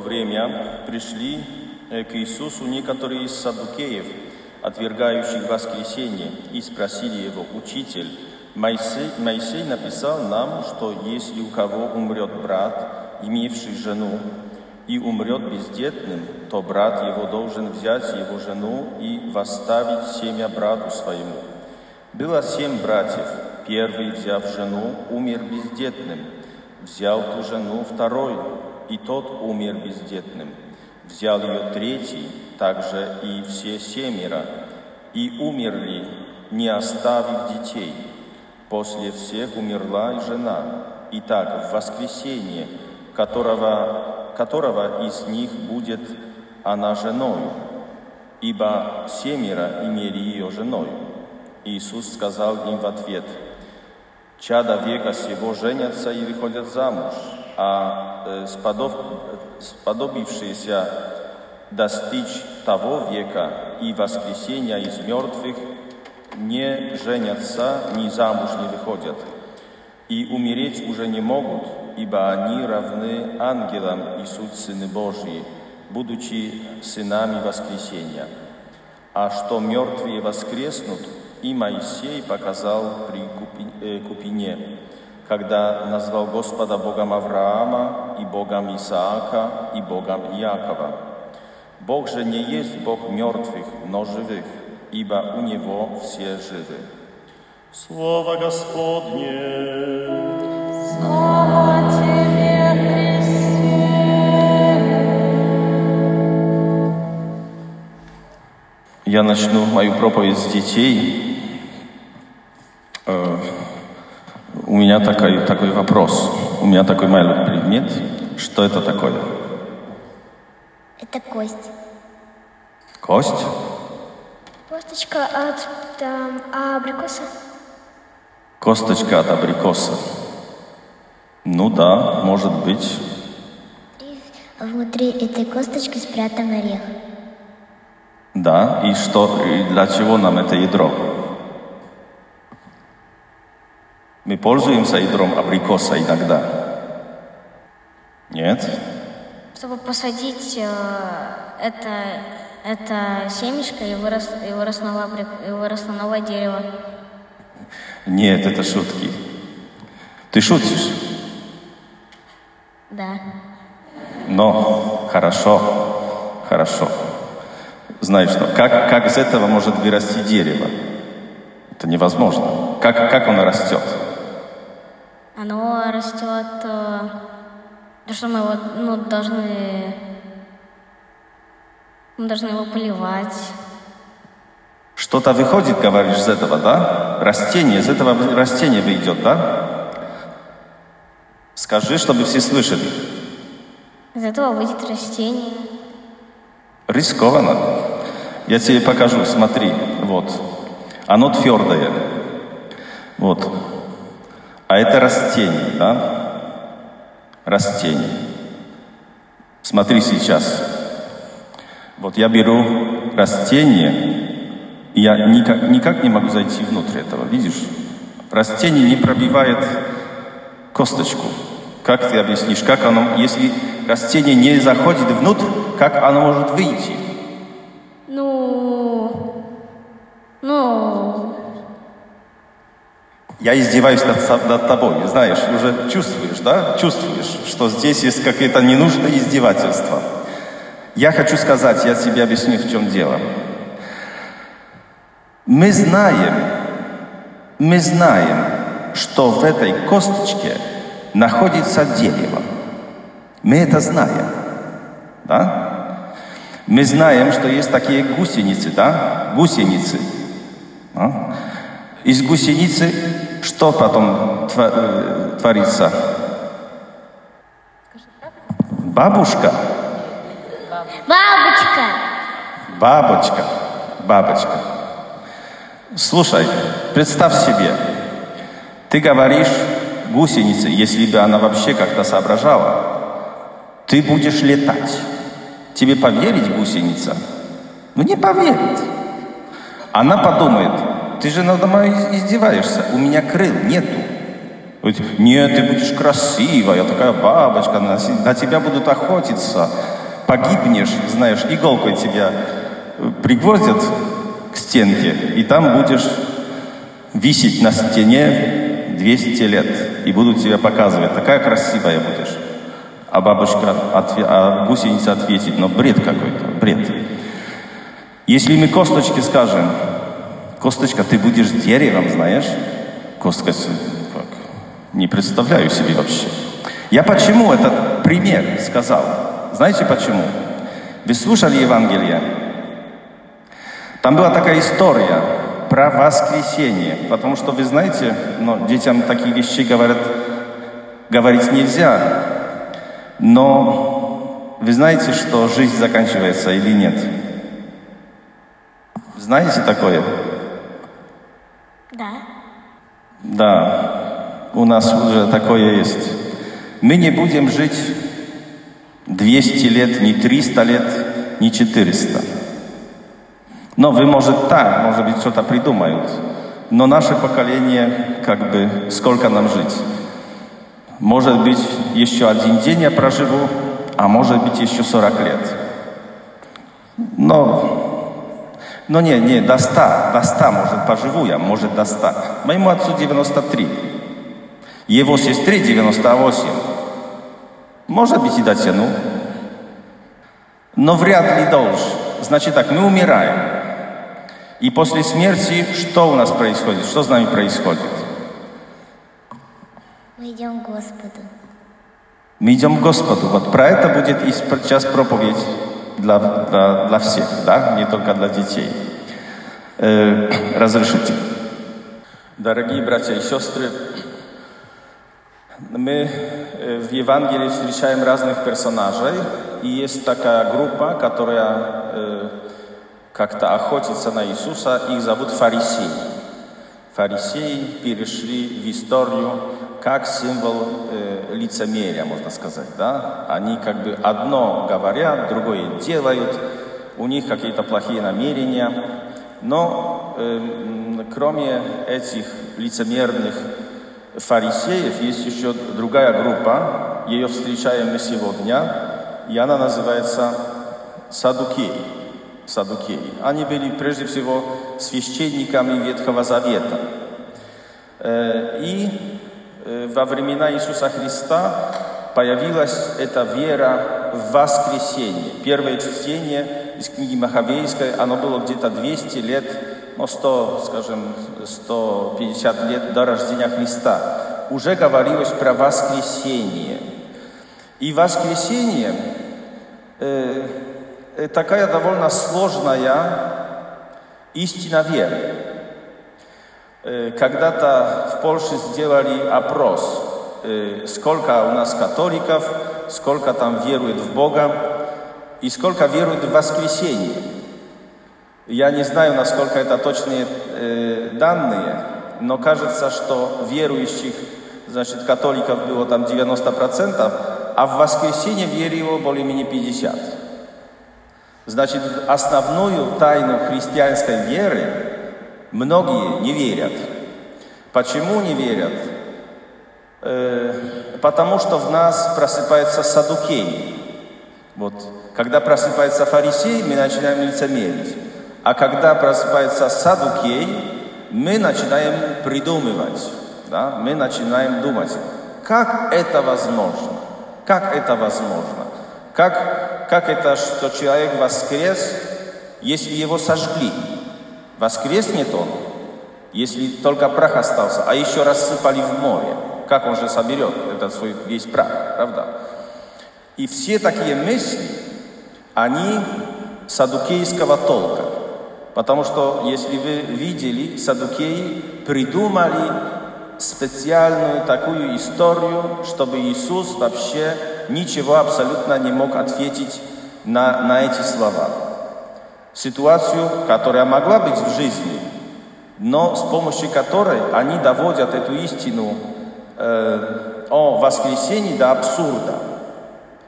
время пришли э, к Иисусу некоторые из садукеев, отвергающих воскресенье, и спросили его, «Учитель, Моисей, Моисей написал нам, что если у кого умрет брат, имевший жену, и умрет бездетным, то брат его должен взять его жену и восставить семя брату своему. Было семь братьев. Первый, взяв жену, умер бездетным. Взял ту жену второй, и тот умер бездетным. Взял ее третий, также и все семеро, и умерли, не оставив детей. После всех умерла и жена. Итак, в воскресенье, которого, которого из них будет она женою, ибо семеро имели ее женою. Иисус сказал им в ответ, «Чада века сего женятся и выходят замуж, а э, сподоб, сподобившиеся достичь того века и воскресения из мертвых не женятся, ни замуж не выходят, и умереть уже не могут, ибо они равны ангелам и суть Сыны Божьи, будучи сынами воскресения. А что мертвые воскреснут, и Моисей показал при э, Купине, когда назвал Господа Богом Авраама и Богом Исаака и Богом Иакова. Бог же не есть Бог мертвых, но живых, ибо у Него все живы. Слово Господне. Слава Тебе, Христе. Я начну мою проповедь с детей. Э, У меня такой, такой вопрос. У меня такой маленький предмет. Что это такое? Это кость. Кость? Косточка от там, абрикоса. Косточка от абрикоса. Ну да, может быть. И внутри этой косточки спрятан орех. Да, и что, и для чего нам это ядро? Мы пользуемся ядром абрикоса иногда. Нет? Чтобы посадить э, это, это семечко и, вырос, и, выросло новое, абрик- и выросло новое дерево. Нет, это шутки. Ты шутишь? Да. Но хорошо, хорошо. Знаешь что, как, как из этого может вырасти дерево? Это невозможно. Как, как оно растет? Растет... э, то, что мы его ну, должны... Мы должны его поливать. Что-то выходит, говоришь, из этого, да? Растение, из этого растение выйдет, да? Скажи, чтобы все слышали. Из этого выйдет растение. Рискованно. Я тебе покажу, смотри, вот. Оно твердое. Вот. А это растение, да? Растение. Смотри сейчас. Вот я беру растение, и я никак, никак не могу зайти внутрь этого, видишь? Растение не пробивает косточку. Как ты объяснишь, как оно, если растение не заходит внутрь, как оно может выйти? Я издеваюсь над, над тобой, знаешь, уже чувствуешь, да? Чувствуешь, что здесь есть какое-то ненужное издевательство. Я хочу сказать, я тебе объясню, в чем дело. Мы знаем, мы знаем, что в этой косточке находится дерево. Мы это знаем, да? Мы знаем, что есть такие гусеницы, да? Гусеницы. А? Из гусеницы что потом э, творится? Бабушка, Бабочка! бабочка, бабочка. Слушай, представь себе, ты говоришь гусеницы, если бы она вообще как-то соображала. Ты будешь летать. Тебе поверить, гусеница? Ну не поверит. Она подумает, ты же надо мной издеваешься, у меня крыл нету. Нет, ты будешь красивая, такая бабочка, на, на тебя будут охотиться. Погибнешь, знаешь, иголкой тебя пригвоздят к стенке, и там будешь висеть на стене 200 лет, и будут тебя показывать, такая красивая будешь. А бабушка, отве... а гусеница ответит, но бред какой-то, бред. Если мы косточки скажем, косточка, ты будешь деревом, знаешь? Косточка, как? не представляю себе вообще. Я почему этот пример сказал? Знаете почему? Вы слушали Евангелие? Там была такая история про воскресение, потому что вы знаете, но детям такие вещи говорят, говорить нельзя, но вы знаете, что жизнь заканчивается или нет? Знаете такое? Да. Да, у нас уже такое есть. Мы не будем жить 200 лет, не 300 лет, не 400. Но вы, может, так, может быть, что-то придумают. Но наше поколение, как бы, сколько нам жить? Может быть, еще один день я проживу, а может быть, еще 40 лет. Но, но не, не, до 100, до 100, может, поживу я, может, до 100. Моему отцу 93. Его сестре 98. Может быть, и дотяну. Но вряд ли должен. Значит так, мы умираем. И после смерти что у нас происходит? Что с нами происходит? Мы идем к Господу. Мы идем к Господу. Вот про это будет и сейчас проповедь для, для, для всех, да, не только для детей. Э, разрешите. Дорогие братья и сестры, мы в Евангелии встречаем разных персонажей, и есть такая группа, которая э, как-то охотится на Иисуса, их зовут фарисеи. Фарисеи перешли в историю как символ э, лицемерия, можно сказать. Да? Они как бы одно говорят, другое делают, у них какие-то плохие намерения. Но э, кроме этих лицемерных фарисеев есть еще другая группа, ее встречаем мы сегодня, и она называется Садукеи. Садукеи. Они были прежде всего священниками Ветхого Завета. И во времена Иисуса Христа появилась эта вера в воскресение. Первое чтение из книги Махавейской, оно было где-то 200 лет, ну, 100, скажем, 150 лет до рождения Христа. Уже говорилось про воскресение. И воскресение э, такая довольно сложная истина веры. Когда-то в Польше сделали опрос, сколько у нас католиков, сколько там верует в Бога и сколько верует в воскресение. Я не знаю, насколько это точные данные, но кажется, что верующих, значит, католиков было там 90%, а в воскресенье верило более-менее 50%. Значит, основную тайну христианской веры Многие не верят. Почему не верят? Э, потому что в нас просыпается садукей. Вот. Когда просыпается фарисей, мы начинаем лицемерить. А когда просыпается садукей, мы начинаем придумывать. Да? Мы начинаем думать, как это возможно? Как это возможно? Как, как это, что человек воскрес, если его сожгли? Воскреснет он, если только прах остался, а еще рассыпали в море. Как он же соберет этот свой весь прах, правда? И все такие мысли, они садукейского толка. Потому что, если вы видели, садукеи придумали специальную такую историю, чтобы Иисус вообще ничего абсолютно не мог ответить на, на эти слова ситуацию, которая могла быть в жизни, но с помощью которой они доводят эту истину э, о воскресении до абсурда.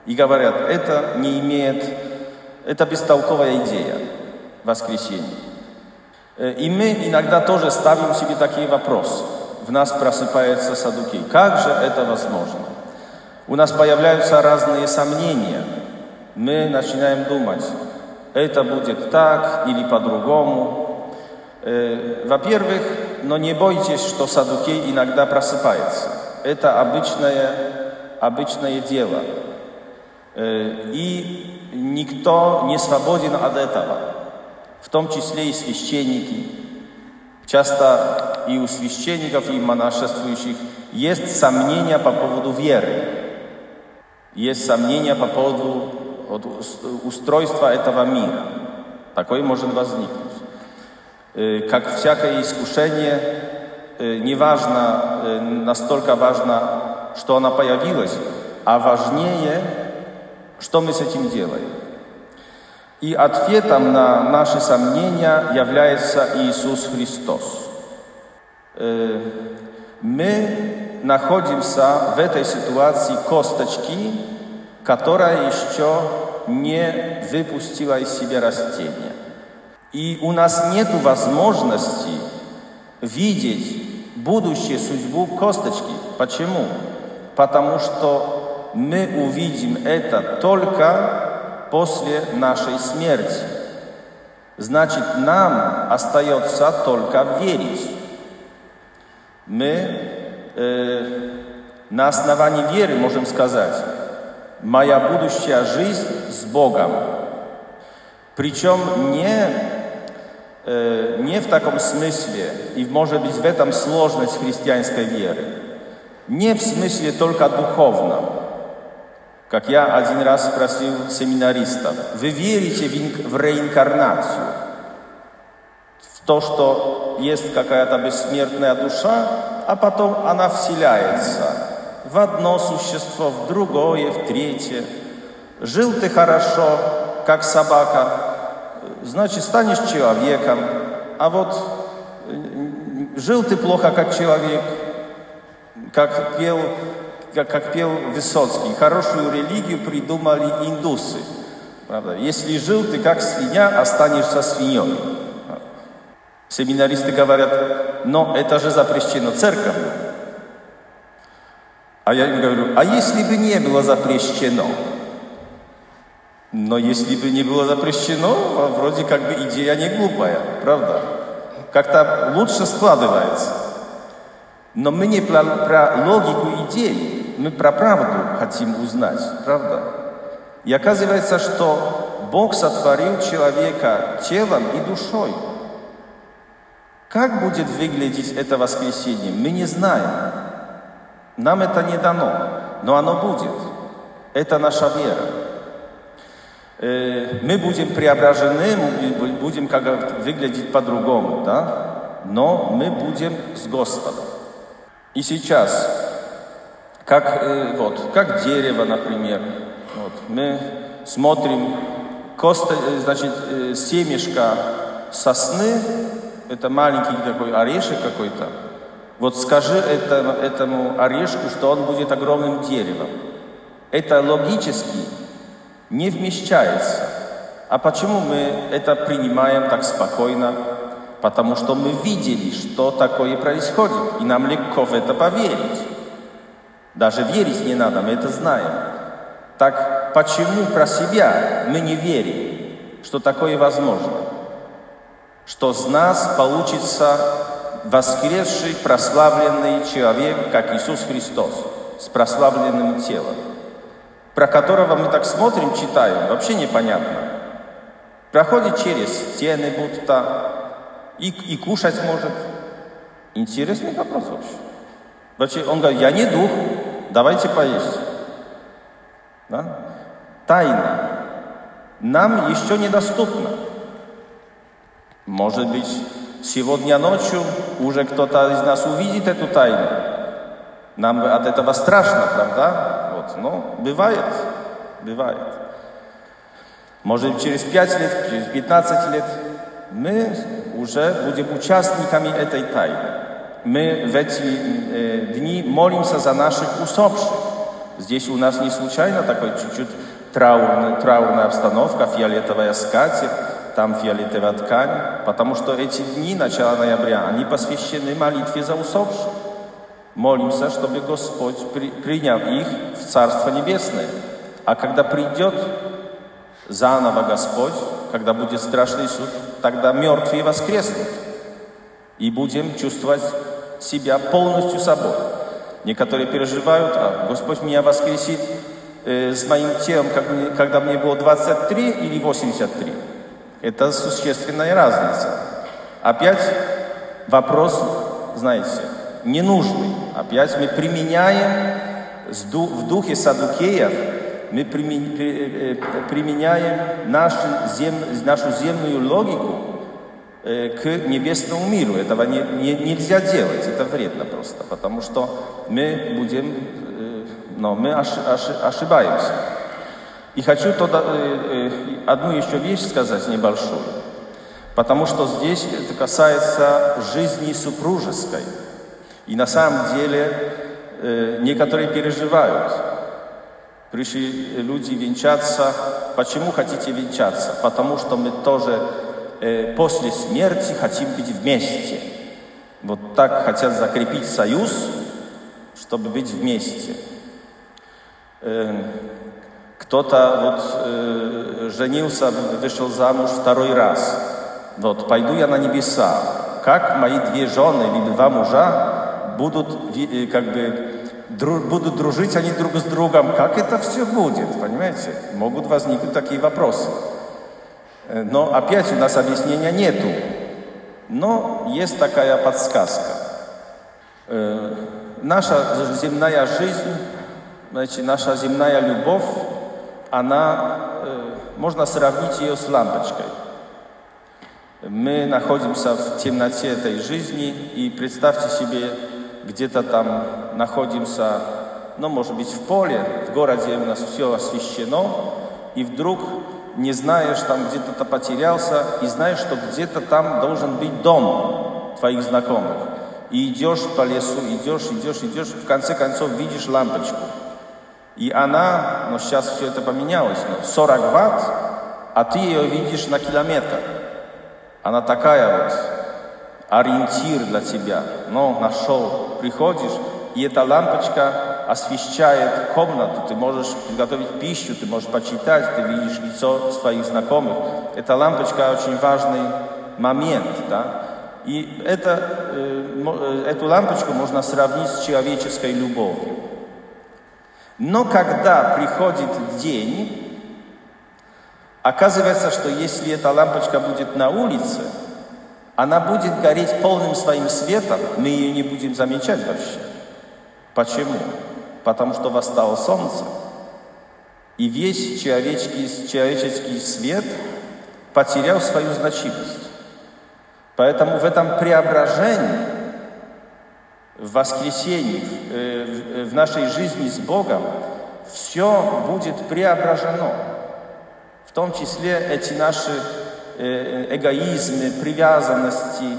И говорят, это не имеет, это бестолковая идея, воскресенье. Э, и мы иногда тоже ставим себе такие вопросы. В нас просыпается Садукей. Как же это возможно? У нас появляются разные сомнения. Мы начинаем думать, это будет так или по-другому. Э, во-первых, но не бойтесь, что Садукей иногда просыпается. Это обычное, обычное дело. Э, и никто не свободен от этого, в том числе и священники. Часто и у священников, и монашествующих есть сомнения по поводу веры. Есть сомнения по поводу устройства этого мира. Такое может возникнуть. Как всякое искушение, не важно, настолько важно, что оно появилось, а важнее что мы с этим делаем? И ответом на наши сомнения является Иисус Христос. Мы находимся в этой ситуации косточки, которая еще не выпустила из себя растения. И у нас нет возможности видеть будущую судьбу косточки. Почему? Потому что мы увидим это только после нашей смерти. Значит, нам остается только верить. Мы э, на основании веры можем сказать, моя будущая жизнь с Богом. Причем не, э, не в таком смысле, и может быть в этом сложность христианской веры, не в смысле только духовном, как я один раз спросил семинаристов, вы верите в реинкарнацию? В то, что есть какая-то бессмертная душа, а потом она вселяется в одно существо, в другое, в третье. Жил ты хорошо, как собака, значит, станешь человеком. А вот жил ты плохо, как человек, как пел как, как пел Высоцкий, хорошую религию придумали индусы. Правда? Если жил ты как свинья, останешься свиньей. Семинаристы говорят, но это же запрещено церковью. А я им говорю, а если бы не было запрещено? Но если бы не было запрещено, вроде как бы идея не глупая, правда? Как-то лучше складывается. Но мы не про, про логику идей, мы про правду хотим узнать, правда? И оказывается, что Бог сотворил человека телом и душой. Как будет выглядеть это воскресенье, мы не знаем. Нам это не дано, но оно будет. Это наша вера. Э, мы будем преображены, мы будем как выглядеть по-другому, да? Но мы будем с Господом. И сейчас как, э, вот, как дерево, например. Вот, мы смотрим, коста, э, значит, семечко сосны, это маленький такой орешек какой-то. Вот скажи это, этому орешку, что он будет огромным деревом. Это логически не вмещается. А почему мы это принимаем так спокойно? Потому что мы видели, что такое происходит, и нам легко в это поверить. Даже верить не надо, мы это знаем. Так почему про себя мы не верим, что такое возможно? Что с нас получится воскресший, прославленный человек, как Иисус Христос, с прославленным телом, про которого мы так смотрим, читаем, вообще непонятно. Проходит через стены будто, и, и кушать может. Интересный вопрос вообще. Вообще, он говорит, я не дух, давайте поесть. Да? Тайна нам еще недоступна. Может быть, сегодня ночью уже кто-то из нас увидит эту тайну. Нам от этого страшно, правда? Вот, но бывает, бывает. Может, через пять лет, через 15 лет мы уже будем участниками этой тайны. мы в эти э, дни молимся за наших усопших. Здесь у нас не случайно такой чуть-чуть траурная, траурная обстановка, фиолетовая скатерть, там фиолетовая ткань, потому что эти дни, начала ноября, они посвящены молитве за усопших. Молимся, чтобы Господь при, принял их в Царство Небесное. А когда придет заново Господь, когда будет страшный суд, тогда мертвые воскреснут. И будем чувствовать себя полностью собой. Некоторые переживают, а Господь меня воскресит э, с моим телом, как когда мне было 23 или 83. Это существенная разница. Опять вопрос, знаете, ненужный. Опять мы применяем в духе садукеев, мы э, э, применяем нашу, зем, нашу земную логику э, к небесному миру. Этого не, не, нельзя делать, это вредно просто, потому что мы будем, но мы ошибаемся. И хочу тогда, одну еще вещь сказать небольшую, потому что здесь это касается жизни супружеской. И на самом деле э, некоторые переживают. Пришли люди венчаться. Почему хотите венчаться? Потому что мы тоже э, после смерти хотим быть вместе. Вот так хотят закрепить союз, чтобы быть вместе. Кто-то вот э, женился, вышел замуж второй раз. Вот пойду я на небеса. Как мои две жены или два мужа будут э, как бы дру, будут дружить они друг с другом. Как это все будет, понимаете? Могут возникнуть такие вопросы. Но опять у нас объяснения нету. Но есть такая подсказка. Э, наша земная жизнь, значит, наша земная любовь, она, можно сравнить ее с лампочкой. Мы находимся в темноте этой жизни, и представьте себе, где-то там находимся, ну, может быть, в поле, в городе у нас все освещено, и вдруг не знаешь, там где-то потерялся, и знаешь, что где-то там должен быть дом твоих знакомых. И идешь по лесу, идешь, идешь, идешь, в конце концов видишь лампочку. И она, ну сейчас все это поменялось, ну, 40 ватт, а ты ее видишь на километр. Она такая вот, ориентир для тебя. Но нашел, приходишь, и эта лампочка освещает комнату. Ты можешь приготовить пищу, ты можешь почитать, ты видишь лицо своих знакомых. Эта лампочка очень важный момент, да. И это, э, эту лампочку можно сравнить с человеческой любовью. Но когда приходит день, оказывается, что если эта лампочка будет на улице, она будет гореть полным своим светом, мы ее не будем замечать вообще. Почему? Потому что восстало солнце, и весь человеческий, человеческий свет потерял свою значимость. Поэтому в этом преображении, в воскресении, в э, нашей жизни с Богом, все будет преображено. В том числе эти наши Э, эгоизмы, привязанности,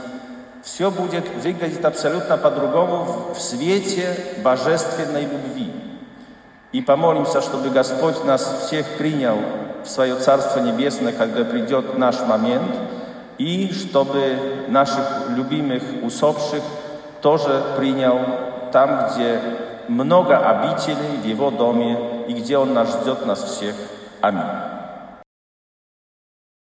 все будет выглядеть абсолютно по-другому в свете божественной любви. И помолимся, чтобы Господь нас всех принял в свое Царство Небесное, когда придет наш момент, и чтобы наших любимых усопших тоже принял там, где много обителей в Его доме, и где Он нас ждет нас всех. Аминь.